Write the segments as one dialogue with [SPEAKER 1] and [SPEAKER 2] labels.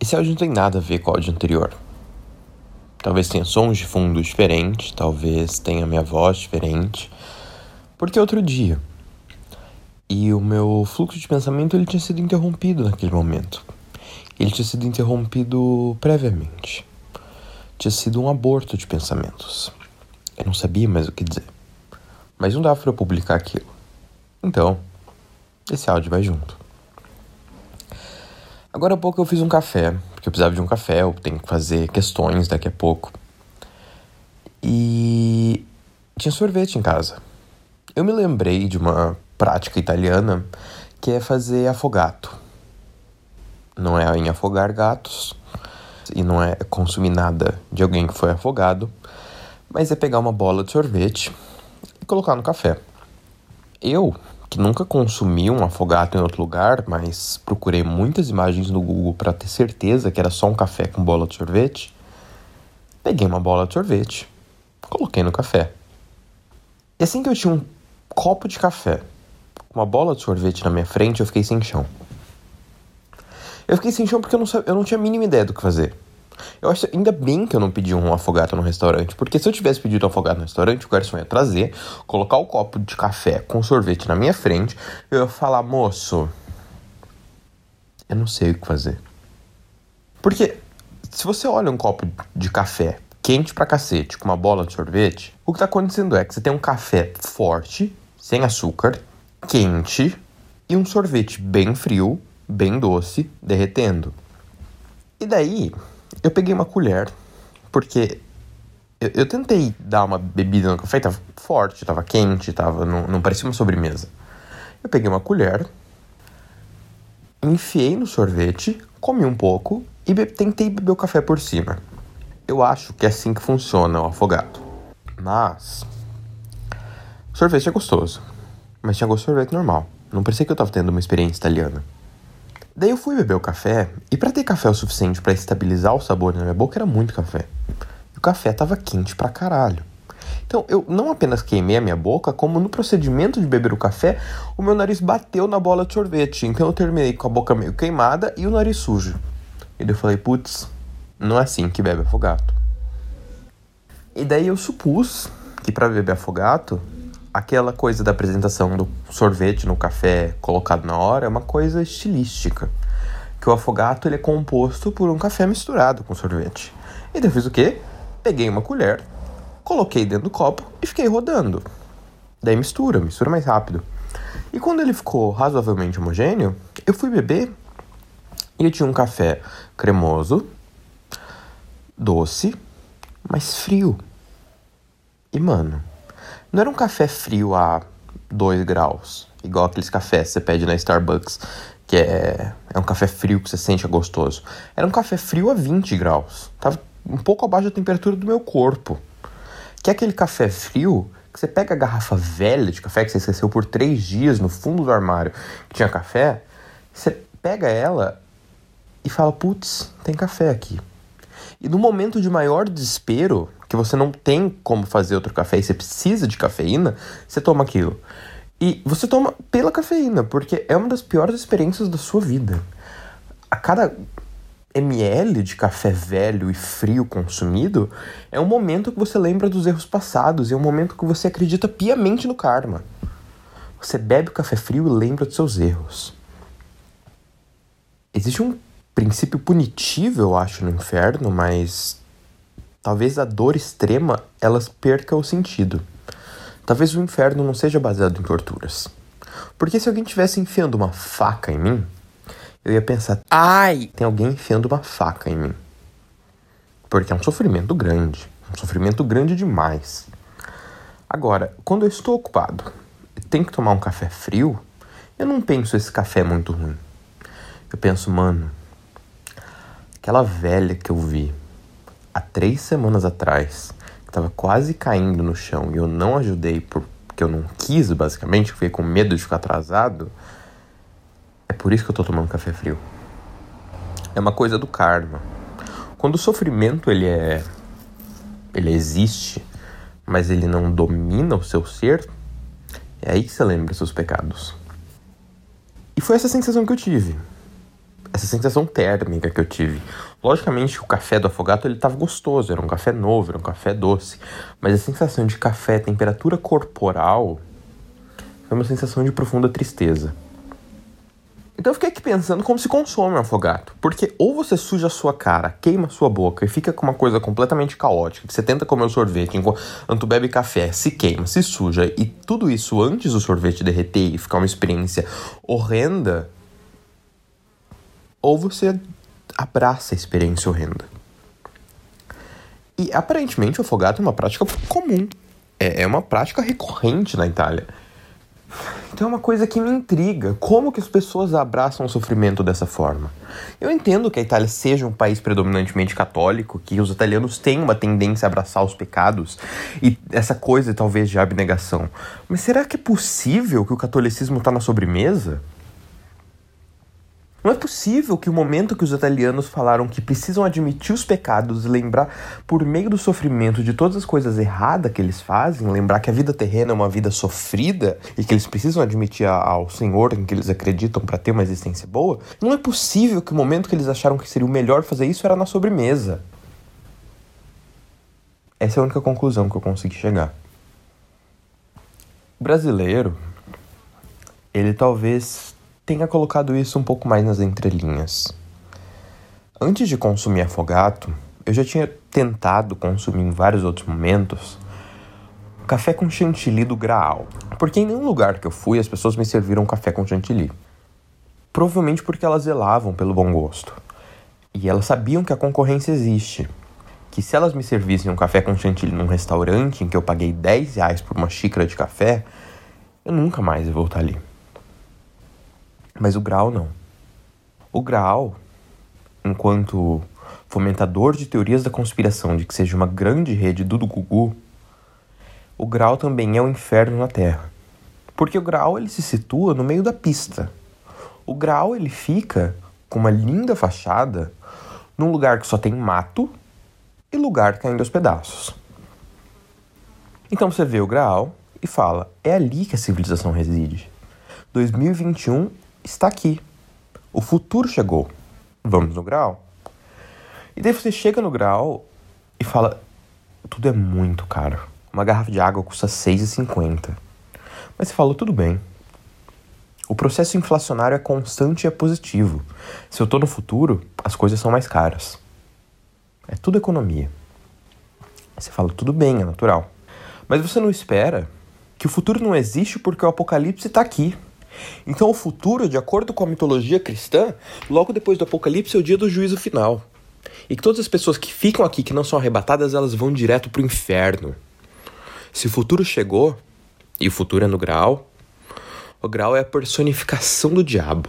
[SPEAKER 1] Esse áudio não tem nada a ver com o áudio anterior. Talvez tenha sons de fundo diferentes, talvez tenha minha voz diferente, porque é outro dia. E o meu fluxo de pensamento ele tinha sido interrompido naquele momento. Ele tinha sido interrompido previamente. Tinha sido um aborto de pensamentos. Eu não sabia mais o que dizer. Mas não dava para eu publicar aquilo. Então, esse áudio vai junto. Agora há pouco eu fiz um café, porque eu precisava de um café, eu tenho que fazer questões daqui a pouco. E tinha sorvete em casa. Eu me lembrei de uma prática italiana que é fazer afogato. Não é em afogar gatos e não é consumir nada de alguém que foi afogado, mas é pegar uma bola de sorvete e colocar no café. Eu que nunca consumi um afogato em outro lugar, mas procurei muitas imagens no Google para ter certeza que era só um café com bola de sorvete. Peguei uma bola de sorvete, coloquei no café. E assim que eu tinha um copo de café, uma bola de sorvete na minha frente, eu fiquei sem chão. Eu fiquei sem chão porque eu não, eu não tinha a mínima ideia do que fazer. Eu acho ainda bem que eu não pedi um afogado no restaurante, porque se eu tivesse pedido um afogado no restaurante, o garçom ia trazer, colocar o copo de café com sorvete na minha frente, eu ia falar, moço, eu não sei o que fazer. Porque se você olha um copo de café quente pra cacete, com uma bola de sorvete, o que tá acontecendo é que você tem um café forte, sem açúcar, quente e um sorvete bem frio, bem doce, derretendo. E daí, eu peguei uma colher, porque eu, eu, tentei dar uma bebida no café, tava forte, tava quente, tava, não, não parecia uma sobremesa. Eu peguei uma colher, enfiei no sorvete, comi um pouco e be tentei beber o café por cima. Eu acho que é assim que funciona o afogado. Mas. Sorvete é gostoso. Mas tinha gosto de sorvete normal. Não parecia que eu tava tendo uma experiência italiana. Daí eu fui beber o café, e para ter café o suficiente para estabilizar o sabor na minha boca era muito café. E o café tava quente pra caralho. Então eu não apenas queimei a minha boca, como no procedimento de beber o café, o meu nariz bateu na bola de sorvete. Então eu terminei com a boca meio queimada e o nariz sujo. E daí eu falei, putz, não é assim que bebe afogato. E daí eu supus que para beber afogato aquela coisa da apresentação do sorvete no café colocado na hora é uma coisa estilística. Que o afogato ele é composto por um café misturado com sorvete. E eu fiz o quê? Peguei uma colher, coloquei dentro do copo e fiquei rodando. Daí mistura, mistura mais rápido. E quando ele ficou razoavelmente homogêneo, eu fui beber e eu tinha um café cremoso, doce, mas frio. E mano, não era um café frio a 2 graus, igual aqueles cafés que você pede na Starbucks, que é, é um café frio que você sente é gostoso. Era um café frio a 20 graus. Tava um pouco abaixo da temperatura do meu corpo. Que é aquele café frio que você pega a garrafa velha de café que você esqueceu por três dias no fundo do armário que tinha café, você pega ela e fala: Putz, tem café aqui. E no momento de maior desespero, que você não tem como fazer outro café e você precisa de cafeína, você toma aquilo. E você toma pela cafeína, porque é uma das piores experiências da sua vida. A cada ml de café velho e frio consumido é um momento que você lembra dos erros passados e é um momento que você acredita piamente no karma. Você bebe o café frio e lembra dos seus erros. Existe um princípio punitivo, eu acho, no inferno, mas talvez a dor extrema elas perca o sentido. Talvez o inferno não seja baseado em torturas. Porque se alguém tivesse enfiando uma faca em mim, eu ia pensar: ai, tem alguém enfiando uma faca em mim. Porque é um sofrimento grande, um sofrimento grande demais. Agora, quando eu estou ocupado e tenho que tomar um café frio, eu não penso esse café é muito ruim. Eu penso, mano, aquela velha que eu vi há três semanas atrás, que estava quase caindo no chão e eu não ajudei porque eu não quis, basicamente, fiquei com medo de ficar atrasado, é por isso que eu tô tomando café frio. É uma coisa do karma. Quando o sofrimento ele é ele existe, mas ele não domina o seu ser, é aí que você lembra seus pecados. E foi essa sensação que eu tive. essa sensação térmica que eu tive. Logicamente, o café do afogato ele estava gostoso, era um café novo, era um café doce, mas a sensação de café, temperatura corporal, foi uma sensação de profunda tristeza. Então eu fiquei aqui pensando como se consome um afogato. Porque ou você suja a sua cara, queima a sua boca e fica com uma coisa completamente caótica, que você tenta comer o sorvete enquanto bebe café, se queima, se suja, e tudo isso antes do sorvete derreter e ficar uma experiência horrenda, ou você abraça a experiência horrenda. E aparentemente o afogato é uma prática comum. É, é uma prática recorrente na Itália. Então é uma coisa que me intriga. Como que as pessoas abraçam o sofrimento dessa forma? Eu entendo que a Itália seja um país predominantemente católico, que os italianos têm uma tendência a abraçar os pecados e essa coisa talvez de abnegação. Mas será que é possível que o catolicismo está na sobremesa? Não é possível que o momento que os italianos falaram que precisam admitir os pecados e lembrar, por meio do sofrimento, de todas as coisas erradas que eles fazem, lembrar que a vida terrena é uma vida sofrida e que eles precisam admitir ao Senhor em que eles acreditam para ter uma existência boa, não é possível que o momento que eles acharam que seria o melhor fazer isso era na sobremesa. Essa é a única conclusão que eu consegui chegar. O brasileiro, ele talvez tenha colocado isso um pouco mais nas entrelinhas. Antes de consumir afogato, eu já tinha tentado consumir em vários outros momentos café com chantilly do Graal. Porque em nenhum lugar que eu fui as pessoas me serviram café com chantilly. Provavelmente porque elas zelavam pelo bom gosto. E elas sabiam que a concorrência existe. Que se elas me servissem um café com chantilly num restaurante em que eu paguei 10 reais por uma xícara de café, eu nunca mais ia voltar ali. Mas o Grau não. O Grau, enquanto fomentador de teorias da conspiração de que seja uma grande rede do Gugu, o Grau também é o inferno na Terra. Porque o Grau ele se situa no meio da pista. O Grau ele fica com uma linda fachada num lugar que só tem mato e lugar caindo aos pedaços. Então você vê o Graal e fala: é ali que a civilização reside. 2021 está aqui. O futuro chegou. Vamos no grau? E daí você chega no grau e fala: tudo é muito caro. Uma garrafa de água custa R$ 6,50. Mas você falou: tudo bem. O processo inflacionário é constante e é positivo. Se eu estou no futuro, as coisas são mais caras. É tudo economia. Você fala: tudo bem, é natural. Mas você não espera que o futuro não existe porque o apocalipse está aqui. Então, o futuro, de acordo com a mitologia cristã, logo depois do Apocalipse é o dia do juízo final. E que todas as pessoas que ficam aqui, que não são arrebatadas, elas vão direto para o inferno. Se o futuro chegou, e o futuro é no grau, o grau é a personificação do diabo.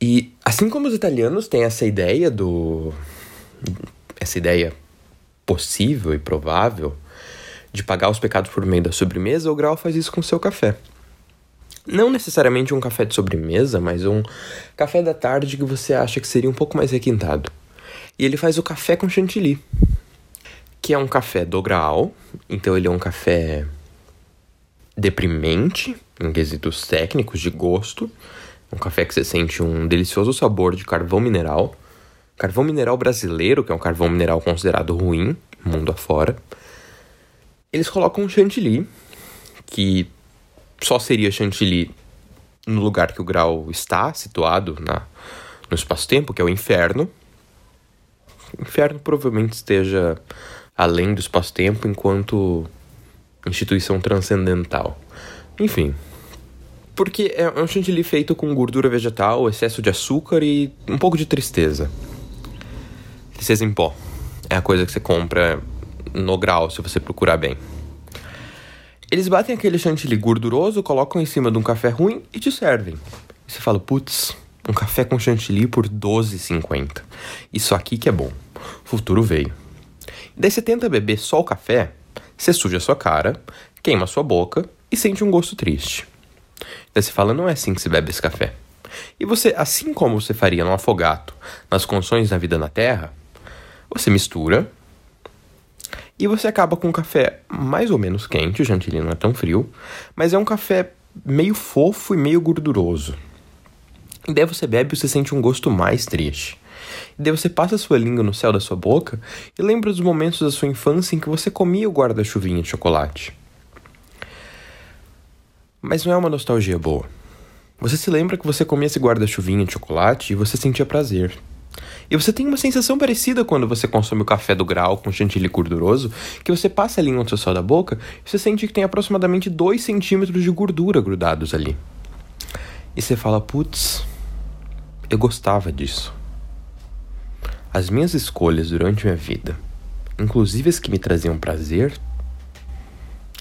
[SPEAKER 1] E assim como os italianos têm essa ideia do. essa ideia possível e provável de pagar os pecados por meio da sobremesa, o grau faz isso com o seu café. Não necessariamente um café de sobremesa, mas um café da tarde que você acha que seria um pouco mais requintado. E ele faz o café com chantilly, que é um café do Graal, então ele é um café deprimente em quesitos técnicos de gosto, um café que você sente um delicioso sabor de carvão mineral, carvão mineral brasileiro, que é um carvão mineral considerado ruim, mundo afora. Eles colocam chantilly, que só seria chantilly no lugar que o grau está situado na, no espaço-tempo, que é o inferno. O inferno provavelmente esteja além do espaço-tempo enquanto instituição transcendental. Enfim. Porque é um chantilly feito com gordura vegetal, excesso de açúcar e um pouco de tristeza. Tristeza em pó. É a coisa que você compra no grau, se você procurar bem. Eles batem aquele chantilly gorduroso, colocam em cima de um café ruim e te servem. E você fala, putz, um café com chantilly por 12,50. Isso aqui que é bom. O futuro veio. Daí você tenta beber só o café, você suja a sua cara, queima a sua boca e sente um gosto triste. Daí você fala, não é assim que se bebe esse café. E você, assim como você faria no afogato, nas condições da vida na Terra, você mistura, e você acaba com um café mais ou menos quente, o chantilly não é tão frio, mas é um café meio fofo e meio gorduroso. E daí você bebe e você sente um gosto mais triste. E daí você passa a sua língua no céu da sua boca e lembra dos momentos da sua infância em que você comia o guarda-chuvinha de chocolate. Mas não é uma nostalgia boa. Você se lembra que você comia esse guarda-chuvinha de chocolate e você sentia prazer. E você tem uma sensação parecida quando você consome o café do grau com chantilly gorduroso, que você passa a língua no seu céu da boca e você sente que tem aproximadamente 2 centímetros de gordura grudados ali. E você fala, putz, eu gostava disso. As minhas escolhas durante minha vida, inclusive as que me traziam prazer,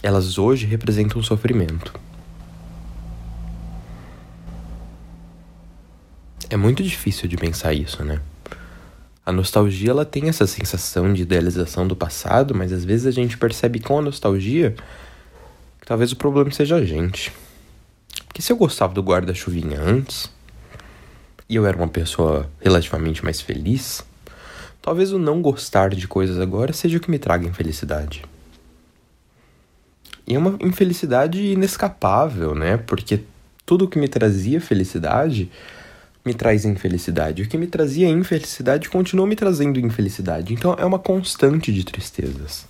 [SPEAKER 1] elas hoje representam sofrimento. É muito difícil de pensar isso, né? A nostalgia ela tem essa sensação de idealização do passado, mas às vezes a gente percebe com a nostalgia que talvez o problema seja a gente. Porque se eu gostava do guarda-chuvinha antes e eu era uma pessoa relativamente mais feliz, talvez o não gostar de coisas agora seja o que me traga infelicidade. E é uma infelicidade inescapável, né? Porque tudo que me trazia felicidade me traz infelicidade. O que me trazia infelicidade continua me trazendo infelicidade. Então é uma constante de tristezas.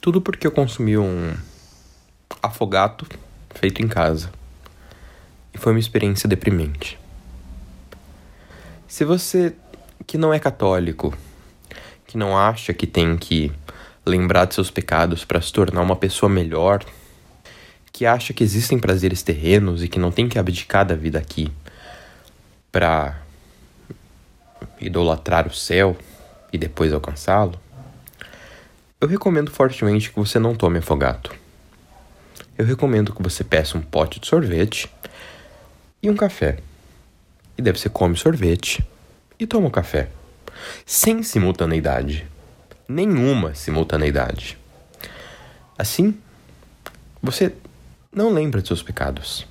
[SPEAKER 1] Tudo porque eu consumi um afogato feito em casa. E foi uma experiência deprimente. Se você que não é católico, que não acha que tem que lembrar de seus pecados para se tornar uma pessoa melhor, que acha que existem prazeres terrenos e que não tem que abdicar da vida aqui para idolatrar o céu e depois alcançá-lo, eu recomendo fortemente que você não tome afogato. Eu recomendo que você peça um pote de sorvete e um café. E deve você come sorvete e toma o café. Sem simultaneidade. Nenhuma simultaneidade. Assim, você não lembra de seus pecados.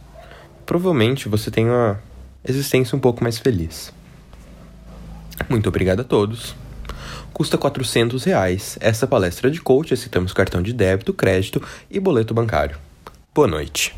[SPEAKER 1] Provavelmente você tem uma existência um pouco mais feliz. Muito obrigado a todos. Custa 400 reais essa palestra de coach. Aceitamos cartão de débito, crédito e boleto bancário. Boa noite.